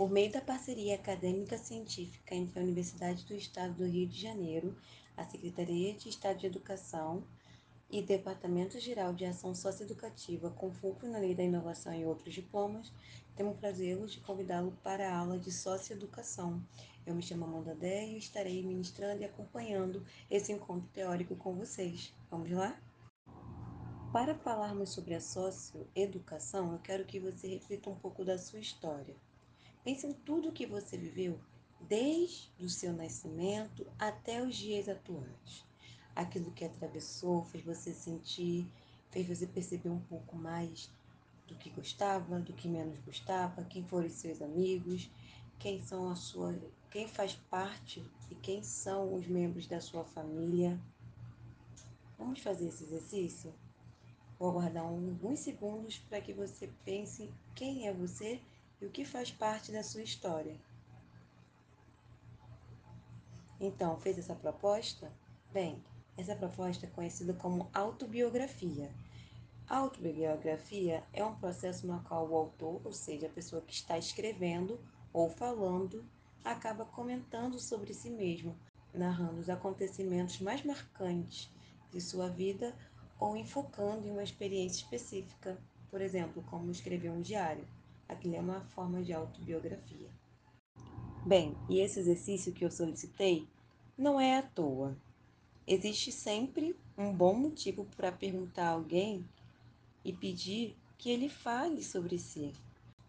por meio da parceria acadêmica científica entre a Universidade do Estado do Rio de Janeiro, a Secretaria de Estado de Educação e Departamento Geral de Ação Socioeducativa, com foco na Lei da Inovação e outros diplomas, temos o prazer de convidá-lo para a aula de Socioeducação. Eu me chamo Amanda Dé e estarei ministrando e acompanhando esse encontro teórico com vocês. Vamos lá? Para falarmos sobre a socioeducação, eu quero que você reflita um pouco da sua história. Pense em tudo que você viveu desde o seu nascimento até os dias atuais. Aquilo que atravessou fez você sentir, fez você perceber um pouco mais do que gostava, do que menos gostava, quem foram os seus amigos, quem são a sua, quem faz parte e quem são os membros da sua família. Vamos fazer esse exercício? Vou aguardar alguns segundos para que você pense quem é você e o que faz parte da sua história. Então, fez essa proposta? Bem, essa proposta é conhecida como autobiografia. A autobiografia é um processo no qual o autor, ou seja, a pessoa que está escrevendo ou falando, acaba comentando sobre si mesmo, narrando os acontecimentos mais marcantes de sua vida ou enfocando em uma experiência específica, por exemplo, como escrever um diário. Aquilo é uma forma de autobiografia. Bem, e esse exercício que eu solicitei não é à toa. Existe sempre um bom motivo para perguntar a alguém e pedir que ele fale sobre si.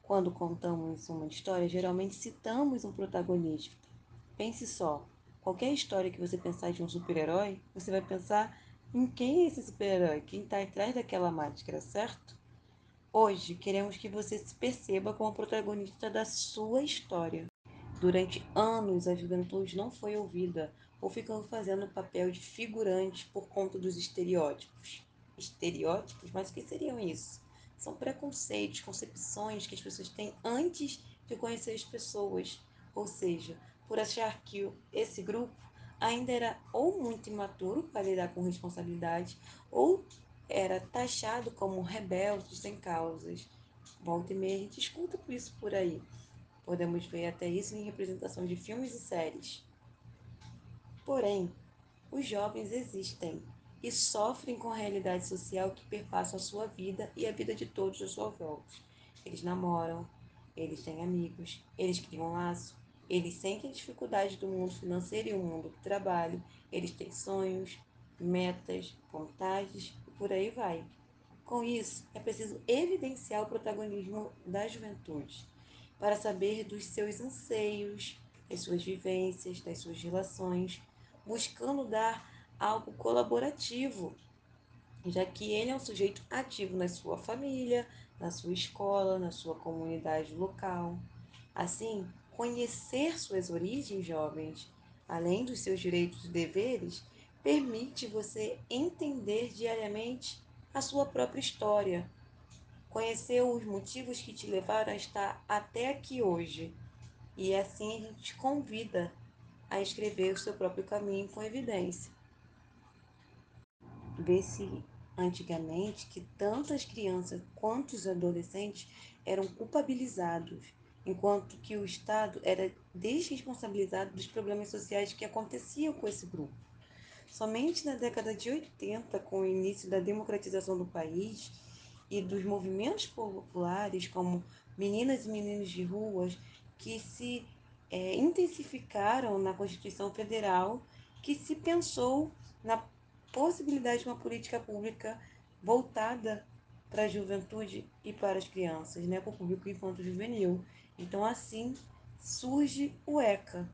Quando contamos uma história, geralmente citamos um protagonista. Pense só, qualquer história que você pensar de um super-herói, você vai pensar em quem é esse super-herói, quem está atrás daquela máscara, certo? Hoje queremos que você se perceba como protagonista da sua história. Durante anos, a juventude não foi ouvida ou ficou fazendo o papel de figurante por conta dos estereótipos. Estereótipos? Mas o que seriam isso? São preconceitos, concepções que as pessoas têm antes de conhecer as pessoas. Ou seja, por achar que esse grupo ainda era ou muito imaturo para lidar com responsabilidade, ou era taxado como rebelde sem causas. Volta e meia a gente escuta isso por aí. Podemos ver até isso em representação de filmes e séries. Porém, os jovens existem e sofrem com a realidade social que perpassa a sua vida e a vida de todos à sua volta. Eles namoram, eles têm amigos, eles criam laço, eles sentem dificuldades do mundo financeiro e o mundo do trabalho, eles têm sonhos, metas, vontades por aí vai. Com isso, é preciso evidenciar o protagonismo da juventude para saber dos seus anseios, das suas vivências, das suas relações, buscando dar algo colaborativo, já que ele é um sujeito ativo na sua família, na sua escola, na sua comunidade local. Assim, conhecer suas origens jovens, além dos seus direitos e deveres, permite você entender diariamente a sua própria história, conhecer os motivos que te levaram a estar até aqui hoje. E assim a gente te convida a escrever o seu próprio caminho com evidência. Vê-se antigamente que tanto as crianças quanto os adolescentes eram culpabilizados, enquanto que o Estado era desresponsabilizado dos problemas sociais que aconteciam com esse grupo. Somente na década de 80, com o início da democratização do país, e dos movimentos populares, como Meninas e Meninos de Ruas, que se é, intensificaram na Constituição Federal, que se pensou na possibilidade de uma política pública voltada para a juventude e para as crianças, né, para o público infanto-juvenil. Então, assim surge o ECA,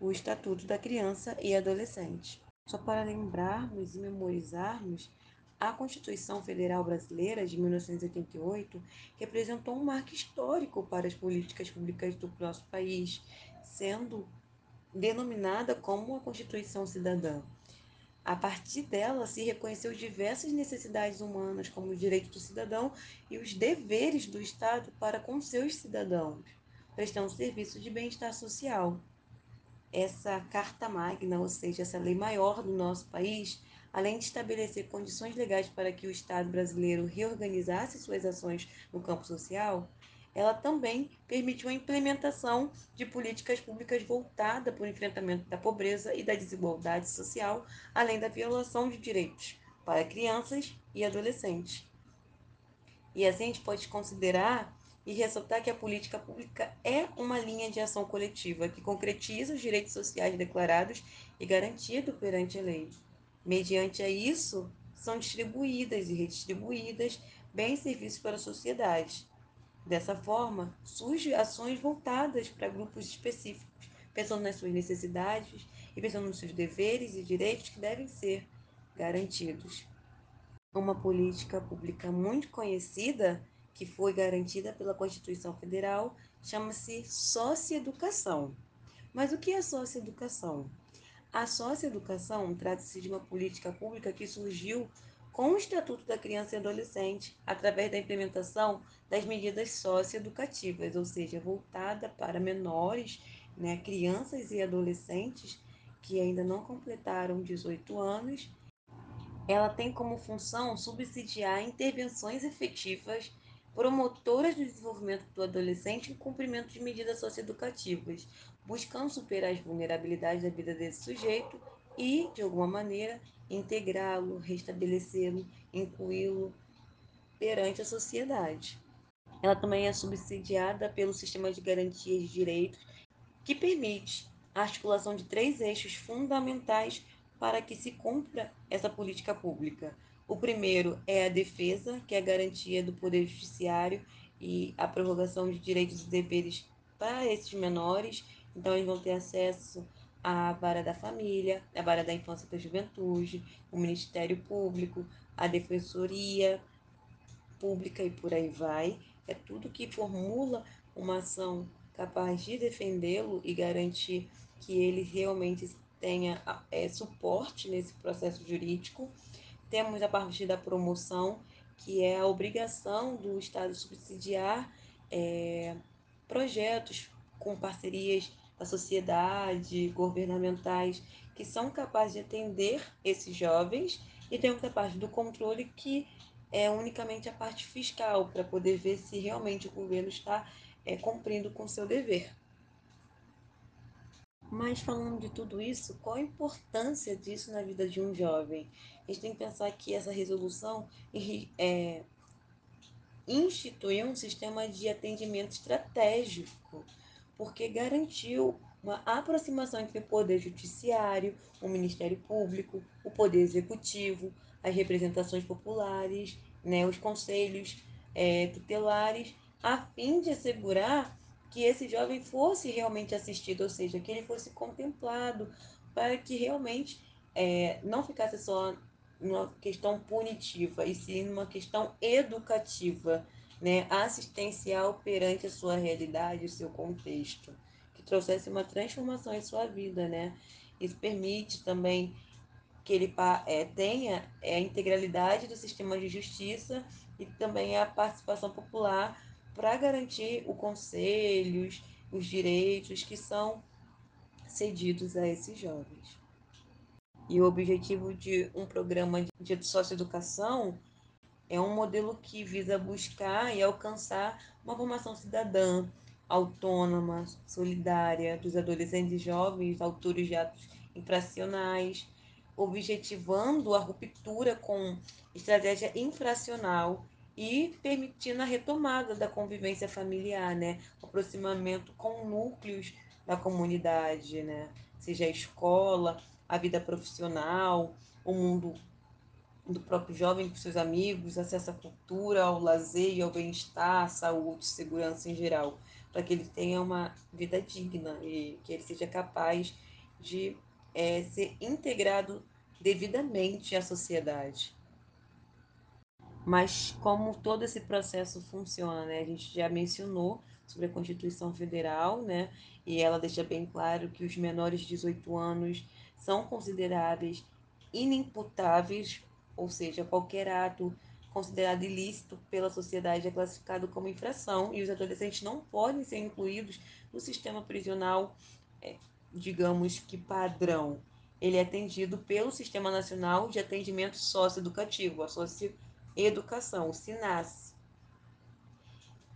o Estatuto da Criança e Adolescente. Só para lembrarmos e memorizarmos a Constituição Federal Brasileira de 1988 representou um marco histórico para as políticas públicas do nosso país, sendo denominada como a Constituição Cidadã. A partir dela se reconheceu diversas necessidades humanas, como o direito do cidadão e os deveres do Estado para com seus cidadãos, prestando serviço de bem-estar social. Essa Carta Magna, ou seja, essa lei maior do nosso país, além de estabelecer condições legais para que o Estado brasileiro reorganizasse suas ações no campo social, ela também permitiu a implementação de políticas públicas voltadas para o enfrentamento da pobreza e da desigualdade social, além da violação de direitos para crianças e adolescentes. E assim a gente pode considerar e ressaltar que a política pública é uma linha de ação coletiva que concretiza os direitos sociais declarados e garantidos perante a lei. Mediante a isso, são distribuídas e redistribuídas bens e serviços para a sociedade. Dessa forma, surgem ações voltadas para grupos específicos, pensando nas suas necessidades e pensando nos seus deveres e direitos que devem ser garantidos. Uma política pública muito conhecida que foi garantida pela Constituição Federal, chama-se socioeducação. Mas o que é socioeducação? A socioeducação trata-se de uma política pública que surgiu com o Estatuto da Criança e Adolescente, através da implementação das medidas socioeducativas, ou seja, voltada para menores, né, crianças e adolescentes que ainda não completaram 18 anos. Ela tem como função subsidiar intervenções efetivas promotoras do desenvolvimento do adolescente em cumprimento de medidas socioeducativas, buscando superar as vulnerabilidades da vida desse sujeito e, de alguma maneira, integrá-lo, restabelecê-lo, incluí-lo perante a sociedade. Ela também é subsidiada pelo sistema de garantias de direitos, que permite a articulação de três eixos fundamentais para que se cumpra essa política pública: o primeiro é a defesa, que é a garantia do poder judiciário e a prorrogação de direitos e deveres para esses menores. Então, eles vão ter acesso à vara da família, à vara da infância e da juventude, o Ministério Público, a Defensoria Pública e por aí vai. É tudo que formula uma ação capaz de defendê-lo e garantir que ele realmente tenha é, suporte nesse processo jurídico. Temos a partir da promoção, que é a obrigação do Estado subsidiar é, projetos com parcerias da sociedade, governamentais, que são capazes de atender esses jovens, e temos a parte do controle, que é unicamente a parte fiscal, para poder ver se realmente o governo está é, cumprindo com seu dever. Mas falando de tudo isso, qual a importância disso na vida de um jovem? A gente tem que pensar que essa resolução é, instituiu um sistema de atendimento estratégico, porque garantiu uma aproximação entre o Poder Judiciário, o Ministério Público, o Poder Executivo, as representações populares, né, os conselhos é, tutelares, a fim de assegurar que esse jovem fosse realmente assistido, ou seja, que ele fosse contemplado, para que realmente é, não ficasse só numa questão punitiva, e sim numa questão educativa, né, assistencial perante a sua realidade, o seu contexto, que trouxesse uma transformação em sua vida, né? Isso permite também que ele é, tenha é, a integralidade do sistema de justiça e também a participação popular para garantir os conselhos, os direitos que são cedidos a esses jovens. E o objetivo de um programa de socioeducação é um modelo que visa buscar e alcançar uma formação cidadã, autônoma, solidária dos adolescentes e jovens autores de atos infracionais, objetivando a ruptura com estratégia infracional e permitindo a retomada da convivência familiar, né? O aproximamento com núcleos da comunidade, né? Seja a escola, a vida profissional, o mundo do próprio jovem com seus amigos, acesso à cultura, ao lazer ao bem-estar, à saúde, segurança em geral, para que ele tenha uma vida digna e que ele seja capaz de é, ser integrado devidamente à sociedade. Mas como todo esse processo funciona, né? A gente já mencionou sobre a Constituição Federal, né? E ela deixa bem claro que os menores de 18 anos são considerados inimputáveis, ou seja, qualquer ato considerado ilícito pela sociedade é classificado como infração e os adolescentes não podem ser incluídos no sistema prisional, é, digamos que padrão. Ele é atendido pelo Sistema Nacional de Atendimento Socioeducativo, a Socio educação, o SINAS.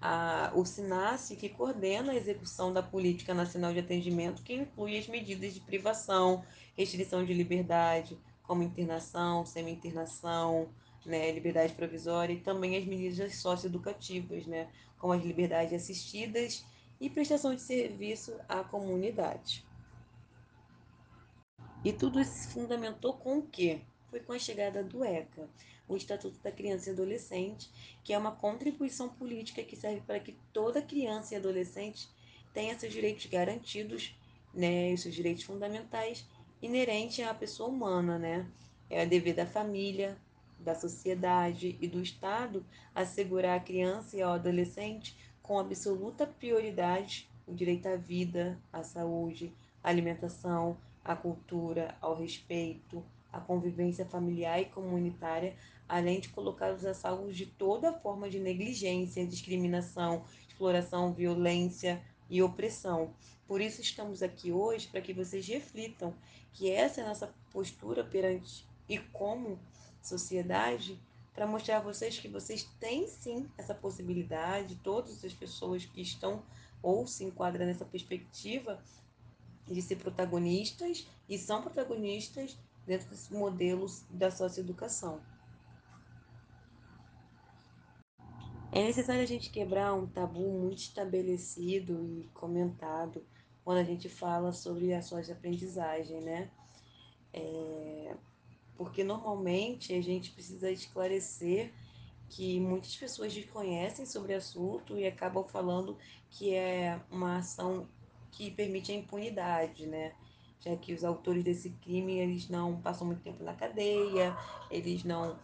a, o SINASE, que coordena a execução da Política Nacional de Atendimento, que inclui as medidas de privação, restrição de liberdade, como internação, semi-internação, né, liberdade provisória, e também as medidas socioeducativas, né, como as liberdades assistidas e prestação de serviço à comunidade. E tudo isso se fundamentou com o quê? Foi com a chegada do ECA, o Estatuto da Criança e Adolescente, que é uma contribuição política que serve para que toda criança e adolescente tenha seus direitos garantidos, né, os seus direitos fundamentais inerentes à pessoa humana, né? É a dever da família, da sociedade e do Estado assegurar à criança e ao adolescente com absoluta prioridade o direito à vida, à saúde, à alimentação, à cultura, ao respeito, à convivência familiar e comunitária, além de colocá-los a salvo de toda forma de negligência, discriminação, exploração, violência e opressão. Por isso estamos aqui hoje para que vocês reflitam que essa é a nossa postura perante e como sociedade para mostrar a vocês que vocês têm sim essa possibilidade, todas as pessoas que estão ou se enquadram nessa perspectiva de ser protagonistas e são protagonistas dentro dos modelos da socioeducação. É necessário a gente quebrar um tabu muito estabelecido e comentado quando a gente fala sobre a socioaprendizagem, né? É, porque normalmente a gente precisa esclarecer que muitas pessoas desconhecem sobre o assunto e acabam falando que é uma ação que permite a impunidade, né? Já que os autores desse crime eles não passam muito tempo na cadeia, eles não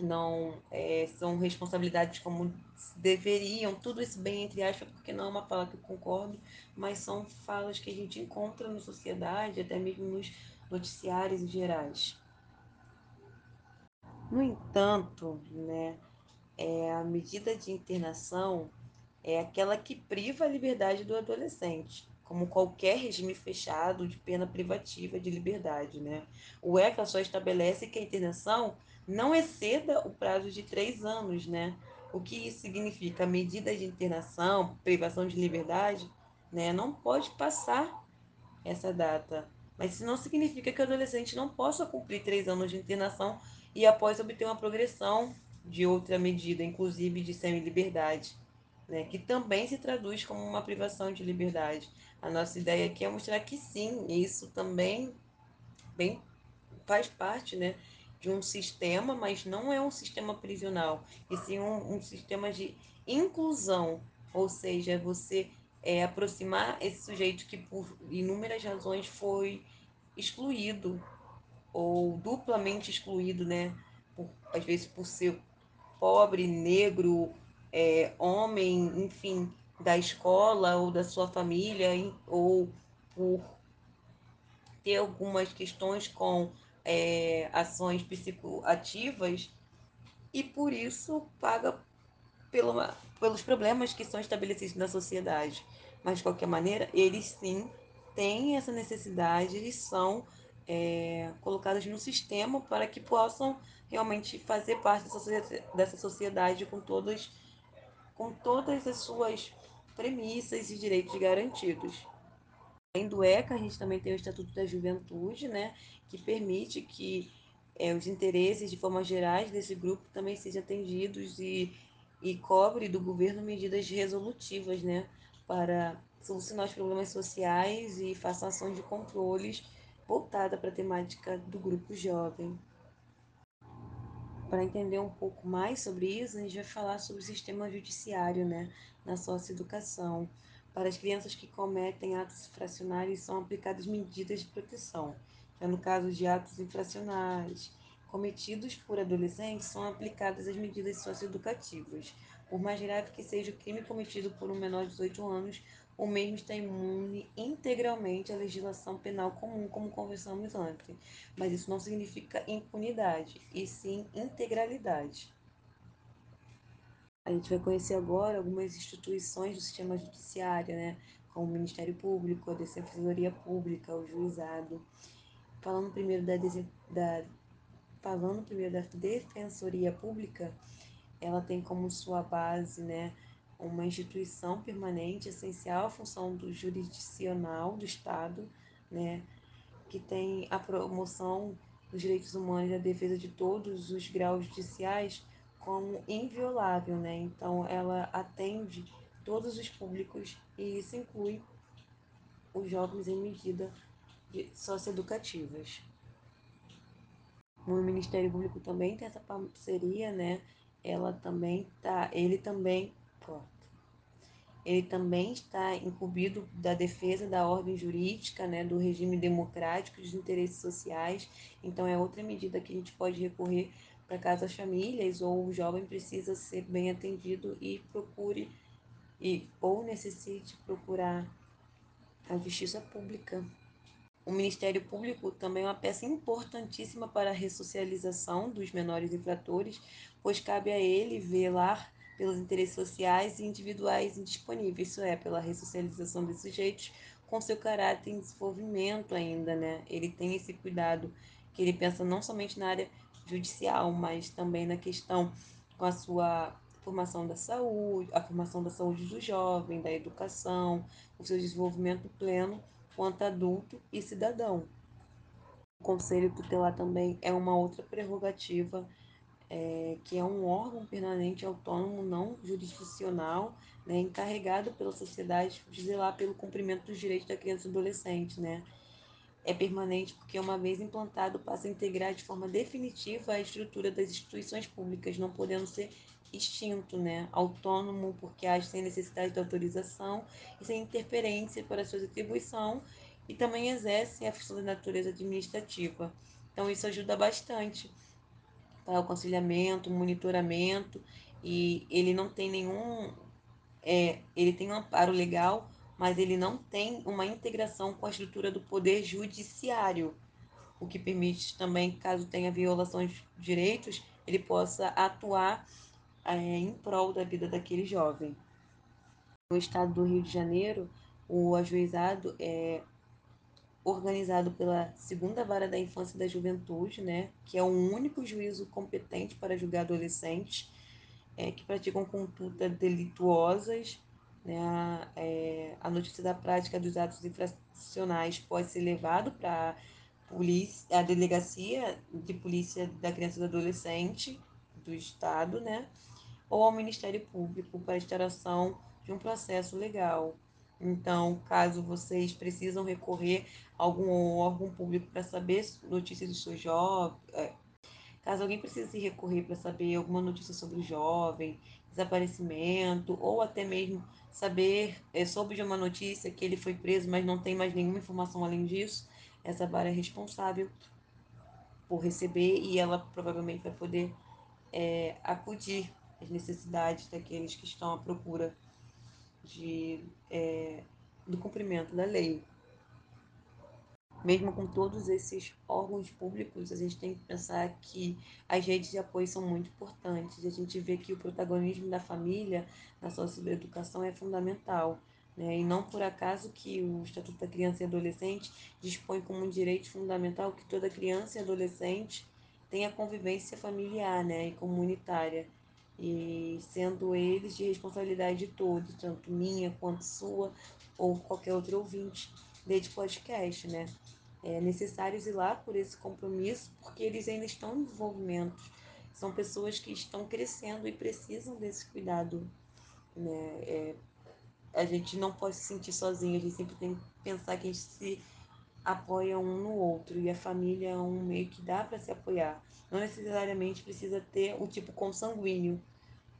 não é, são responsabilidades como deveriam, tudo isso bem entre aspas, porque não é uma fala que eu concordo, mas são falas que a gente encontra na sociedade, até mesmo nos noticiários gerais. No entanto, né, é, a medida de internação é aquela que priva a liberdade do adolescente, como qualquer regime fechado de pena privativa de liberdade. Né? O ECA só estabelece que a internação não exceda o prazo de três anos. Né? O que isso significa? A medida de internação, privação de liberdade, né, não pode passar essa data. Mas isso não significa que o adolescente não possa cumprir três anos de internação e após obter uma progressão de outra medida, inclusive de semi-liberdade, né, que também se traduz como uma privação de liberdade. A nossa ideia aqui é mostrar que sim, isso também bem, faz parte né, de um sistema, mas não é um sistema prisional, e sim um, um sistema de inclusão, ou seja, você é, aproximar esse sujeito que por inúmeras razões foi excluído ou duplamente excluído, né? Por, às vezes por ser pobre, negro, é, homem, enfim, da escola ou da sua família, ou por ter algumas questões com é, ações psicoativas e por isso paga pelo, pelos problemas que são estabelecidos na sociedade. Mas, de qualquer maneira, eles sim têm essa necessidade, eles são é, colocadas no sistema para que possam realmente fazer parte dessa sociedade com todas, com todas as suas premissas e direitos garantidos. Além do ECA, a gente também tem o Estatuto da Juventude, né, que permite que é, os interesses, de forma gerais, desse grupo também sejam atendidos e, e cobre do governo medidas resolutivas né, para solucionar os problemas sociais e faça ações de controles voltada para a temática do grupo jovem. Para entender um pouco mais sobre isso, a gente vai falar sobre o sistema judiciário né, na socioeducação. Para as crianças que cometem atos infracionais, são aplicadas medidas de proteção. Já no caso de atos infracionais cometidos por adolescentes, são aplicadas as medidas socioeducativas. Por mais grave que seja o crime cometido por um menor de 18 anos, o mesmo está imune integralmente à legislação penal comum, como conversamos antes. Mas isso não significa impunidade, e sim integralidade. A gente vai conhecer agora algumas instituições do sistema judiciário, né? como o Ministério Público, a Defensoria Pública, o Juizado. Falando primeiro da, da, falando primeiro da Defensoria Pública, ela tem como sua base né, uma instituição permanente, essencial à função do jurisdicional do Estado, né, que tem a promoção dos direitos humanos e a defesa de todos os graus judiciais como inviolável, né? Então ela atende todos os públicos e isso inclui os jovens em medida socioeducativas. O Ministério Público também tem essa parceria, né? Ela também tá, ele também. Ele também está incumbido da defesa da ordem jurídica, né, do regime democrático, dos interesses sociais. Então é outra medida que a gente pode recorrer para caso as famílias ou o jovem precisa ser bem atendido e procure e ou necessite procurar a justiça pública. O Ministério Público também é uma peça importantíssima para a ressocialização dos menores infratores, pois cabe a ele velar pelos interesses sociais e individuais indisponíveis, isso é, pela ressocialização desses sujeitos com seu caráter em desenvolvimento ainda, né? Ele tem esse cuidado que ele pensa não somente na área judicial, mas também na questão com a sua formação da saúde, a formação da saúde do jovem, da educação, o seu desenvolvimento pleno quanto adulto e cidadão. O Conselho Tutelar também é uma outra prerrogativa, é, que é um órgão permanente autônomo não jurisdicional, né, encarregado pela sociedade de zelar pelo cumprimento dos direitos da criança e adolescente, né? É permanente porque, uma vez implantado, passa a integrar de forma definitiva a estrutura das instituições públicas, não podendo ser extinto, né? autônomo, porque age sem necessidade de autorização e sem interferência para sua atribuição, e também exerce a função de natureza administrativa. Então, isso ajuda bastante para o aconselhamento, monitoramento, e ele não tem nenhum. É, ele tem um amparo legal, mas ele não tem uma integração com a estrutura do poder judiciário, o que permite também, caso tenha violações de direitos, ele possa atuar é, em prol da vida daquele jovem. No estado do Rio de Janeiro, o ajuizado é organizado pela Segunda Vara da Infância e da Juventude, né, que é o único juízo competente para julgar adolescentes é, que praticam condutas delituosas. Né, a, é, a notícia da prática dos atos infracionais pode ser levado para a delegacia de polícia da criança e do adolescente do estado, né, ou ao Ministério Público para instauração de um processo legal. Então, caso vocês precisam recorrer a algum órgão público para saber notícias do seu jovem, é, caso alguém precise recorrer para saber alguma notícia sobre o jovem, desaparecimento, ou até mesmo saber é, sobre uma notícia que ele foi preso, mas não tem mais nenhuma informação além disso, essa vara é responsável por receber e ela provavelmente vai poder é, acudir as necessidades daqueles que estão à procura de, é, do cumprimento da lei. Mesmo com todos esses órgãos públicos, a gente tem que pensar que as redes de apoio são muito importantes. A gente vê que o protagonismo da família na socioeducação é fundamental. Né? E não por acaso que o Estatuto da Criança e Adolescente dispõe como um direito fundamental que toda criança e adolescente tenha convivência familiar né? e comunitária e sendo eles de responsabilidade de todos, tanto minha quanto sua ou qualquer outro ouvinte deste podcast, né? É necessário lá por esse compromisso, porque eles ainda estão em desenvolvimento, são pessoas que estão crescendo e precisam desse cuidado, né? É, a gente não pode se sentir sozinho, a gente sempre tem que pensar que a gente se apoia um no outro e a família é um meio que dá para se apoiar. Não necessariamente precisa ter o tipo consanguíneo.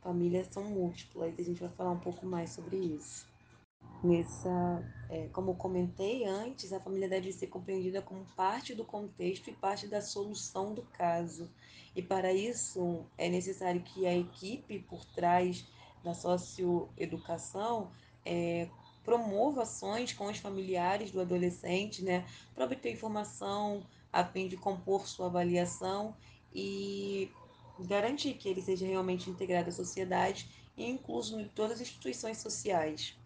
Famílias são múltiplas a gente vai falar um pouco mais sobre isso. Nessa, é, como comentei antes, a família deve ser compreendida como parte do contexto e parte da solução do caso. E para isso é necessário que a equipe por trás da socioeducação é, promova ações com os familiares do adolescente, né, para obter informação, a fim de compor sua avaliação e garantir que ele seja realmente integrado à sociedade e incluso em todas as instituições sociais.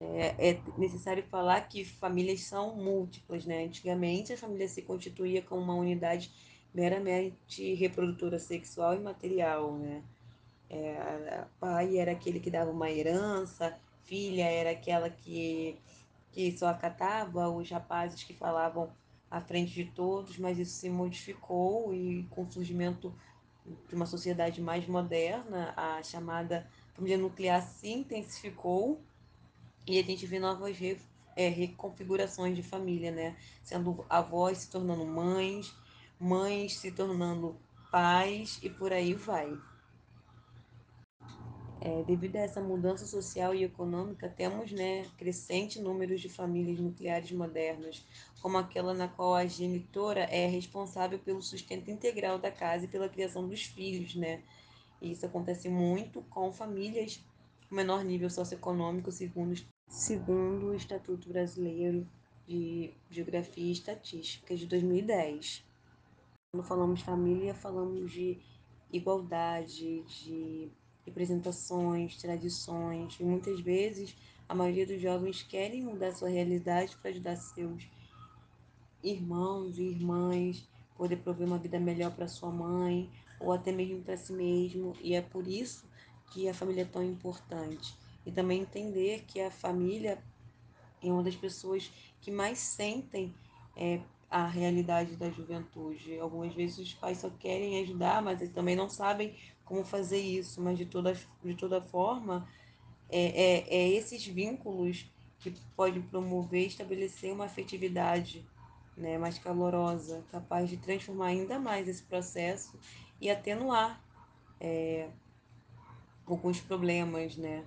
É, é, necessário falar que famílias são múltiplas, né? Antigamente a família se constituía como uma unidade meramente reprodutora sexual e material, né? É, pai era aquele que dava uma herança, filha era aquela que, que só acatava os rapazes que falavam à frente de todos, mas isso se modificou e com o surgimento de uma sociedade mais moderna, a chamada família nuclear se intensificou e a gente vê novas re, é, reconfigurações de família, né? Sendo avós se tornando mães, mães se tornando pais e por aí vai. É, devido a essa mudança social e econômica, temos né, crescente número de famílias nucleares modernas, como aquela na qual a genitora é responsável pelo sustento integral da casa e pela criação dos filhos. Né? E isso acontece muito com famílias com menor nível socioeconômico, segundo, segundo o Estatuto Brasileiro de Geografia e Estatística de 2010. Quando falamos família, falamos de igualdade, de representações, tradições, e muitas vezes a maioria dos jovens querem mudar sua realidade para ajudar seus irmãos e irmãs, poder prover uma vida melhor para sua mãe ou até mesmo para si mesmo, e é por isso que a família é tão importante. E também entender que a família é uma das pessoas que mais sentem é, a realidade da juventude. Algumas vezes os pais só querem ajudar, mas eles também não sabem como fazer isso. Mas de toda, de toda forma, é, é, é esses vínculos que podem promover e estabelecer uma afetividade né, mais calorosa, capaz de transformar ainda mais esse processo e atenuar é, alguns problemas, né?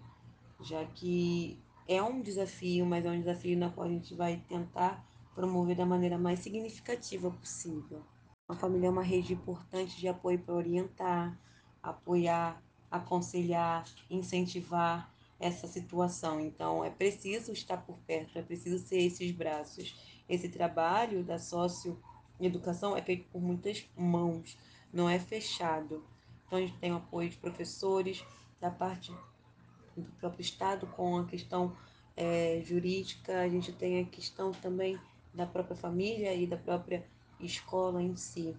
Já que é um desafio, mas é um desafio na qual a gente vai tentar promover da maneira mais significativa possível. A família é uma rede importante de apoio para orientar, apoiar, aconselhar, incentivar essa situação. Então, é preciso estar por perto, é preciso ser esses braços. Esse trabalho da socioeducação é feito por muitas mãos, não é fechado. Então, a gente tem o apoio de professores, da parte do próprio Estado, com a questão é, jurídica, a gente tem a questão também da própria família e da própria escola em si.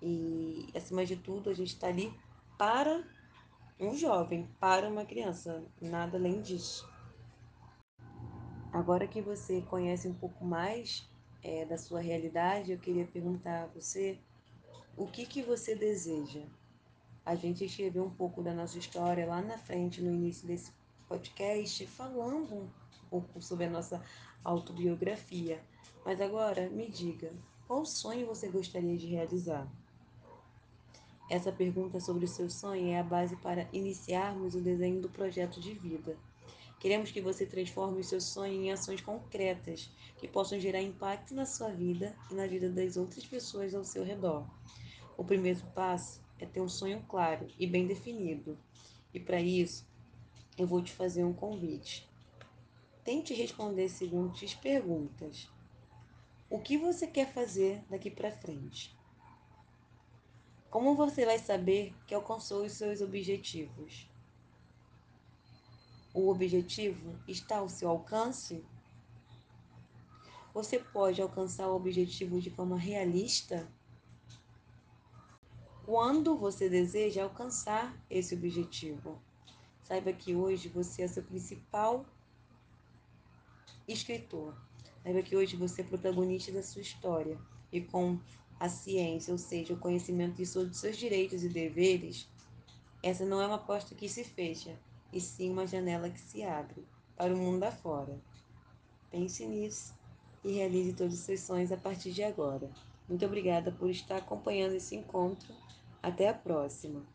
E, acima de tudo, a gente está ali para um jovem, para uma criança, nada além disso. Agora que você conhece um pouco mais é, da sua realidade, eu queria perguntar a você o que, que você deseja. A gente escreveu um pouco da nossa história lá na frente, no início desse podcast, falando um pouco sobre a nossa autobiografia. Mas agora, me diga, qual sonho você gostaria de realizar? Essa pergunta sobre o seu sonho é a base para iniciarmos o desenho do projeto de vida. Queremos que você transforme o seu sonho em ações concretas que possam gerar impacto na sua vida e na vida das outras pessoas ao seu redor. O primeiro passo é ter um sonho claro e bem definido. E para isso, eu vou te fazer um convite. Tente responder as seguintes perguntas. O que você quer fazer daqui para frente? Como você vai saber que alcançou os seus objetivos? O objetivo está ao seu alcance? Você pode alcançar o objetivo de forma realista? Quando você deseja alcançar esse objetivo? Saiba que hoje você é seu principal escritor. Saiba que hoje você é protagonista da sua história e com a ciência, ou seja, o conhecimento de os seus direitos e deveres, essa não é uma porta que se fecha, e sim uma janela que se abre para o mundo afora. Pense nisso e realize todos os seus sonhos a partir de agora. Muito obrigada por estar acompanhando esse encontro. Até a próxima!